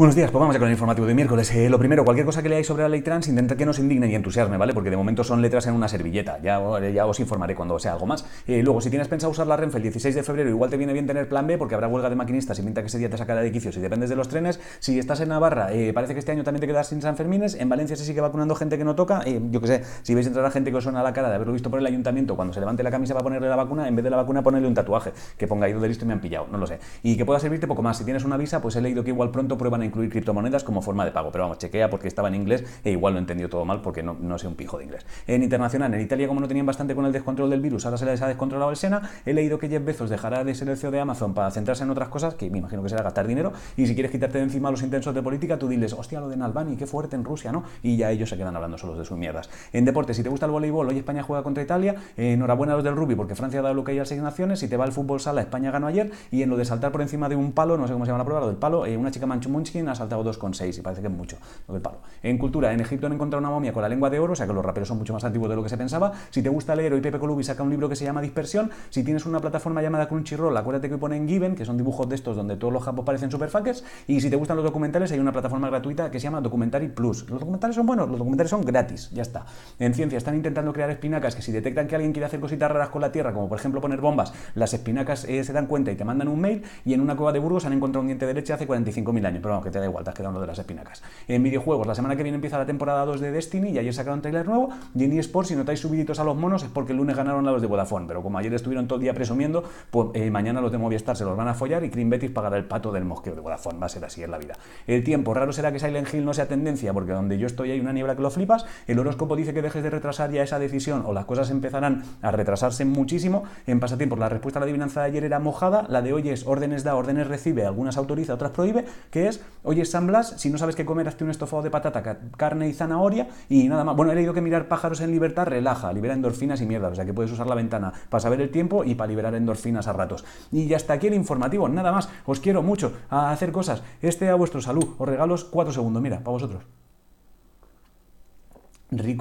Buenos días, pues vamos ya con el informativo de miércoles. Eh, lo primero, cualquier cosa que leáis sobre la ley trans, intenta que nos indigne y entusiasme, ¿vale? Porque de momento son letras en una servilleta. Ya, os informaré cuando sea algo más. Eh, luego, si tienes pensado usar la Renfe el 16 de febrero, igual te viene bien tener plan B, porque habrá huelga de maquinistas y pinta que ese día te sacará de quicio si dependes de los trenes. Si estás en Navarra, eh, parece que este año también te quedas sin San Fermines. En Valencia se sigue vacunando gente que no toca. yo qué sé, si veis entrar a gente que os suena la cara de haberlo visto por el ayuntamiento, cuando se levante la camisa para ponerle la vacuna, en vez de la vacuna ponerle un tatuaje, que ponga ido de listo y me han pillado, no lo sé. Y que pueda servirte poco más. Si tienes una visa, pues he leído que igual pronto prueban a incluir criptomonedas como forma de pago. Pero vamos, chequea porque estaba en inglés e igual lo he entendido todo mal porque no, no sé un pijo de inglés. En internacional, en Italia, como no tenían bastante con el descontrol del virus, ahora se les ha descontrolado el Sena. He leído que Jeff Bezos dejará de ser el CEO de Amazon para centrarse en otras cosas, que me imagino que será gastar dinero. Y si quieres quitarte de encima los intensos de política, tú diles, hostia, lo de Nalbani, qué fuerte en Rusia, ¿no? Y ya ellos se quedan hablando solos de sus mierdas. En deporte, si te gusta el voleibol, hoy España juega contra Italia. enhorabuena a los del rugby porque Francia ha dado lo que hay a seis. Si te va el fútbol sala, España ganó ayer. Y en lo de saltar por encima de un palo, no sé cómo se llama la prueba, lo del palo, eh, una chica manchu ha saltado 2,6 y parece que es mucho. En cultura, en Egipto han encontrado una momia con la lengua de oro, o sea que los raperos son mucho más antiguos de lo que se pensaba. Si te gusta leer, hoy Pepe Colubi saca un libro que se llama Dispersión. Si tienes una plataforma llamada Crunchyroll, acuérdate que ponen Given, que son dibujos de estos donde todos los japos parecen superfuckers. Y si te gustan los documentales, hay una plataforma gratuita que se llama Documentary Plus. Los documentales son buenos, los documentales son gratis, ya está. En ciencia están intentando crear espinacas que si detectan que alguien quiere hacer cositas raras con la Tierra, como por ejemplo poner bombas, las espinacas eh, se dan cuenta y te mandan un mail. Y en una cueva de Burgos han encontrado un diente de leche hace 45.000 años, pero que te da igual, te has quedado uno de las espinacas. En videojuegos, la semana que viene empieza la temporada 2 de Destiny y ayer sacaron trailer nuevo. Y en eSports, si notáis subiditos a los monos, es porque el lunes ganaron a los de Vodafone. Pero como ayer estuvieron todo el día presumiendo, pues eh, mañana los de Movistar se los van a follar y Cream Betis pagará el pato del mosqueo de Vodafone. Va a ser así en la vida. El tiempo, raro será que Silent Hill no sea tendencia, porque donde yo estoy hay una niebla que lo flipas. El horóscopo dice que dejes de retrasar ya esa decisión o las cosas empezarán a retrasarse muchísimo. En pasatiempos, la respuesta a la adivinanza de ayer era mojada, la de hoy es órdenes da, órdenes recibe, algunas autoriza, otras prohíbe, que es hoy es San Blas, si no sabes qué comer, hazte un estofado de patata, carne y zanahoria y nada más. Bueno, he leído que mirar pájaros en libertad relaja, libera endorfinas y mierda, o sea que puedes usar la ventana para saber el tiempo y para liberar endorfinas a ratos. Y ya aquí el informativo, nada más. Os quiero mucho a hacer cosas. Este a vuestro salud. Os regalo 4 segundos, mira, para vosotros. Rico.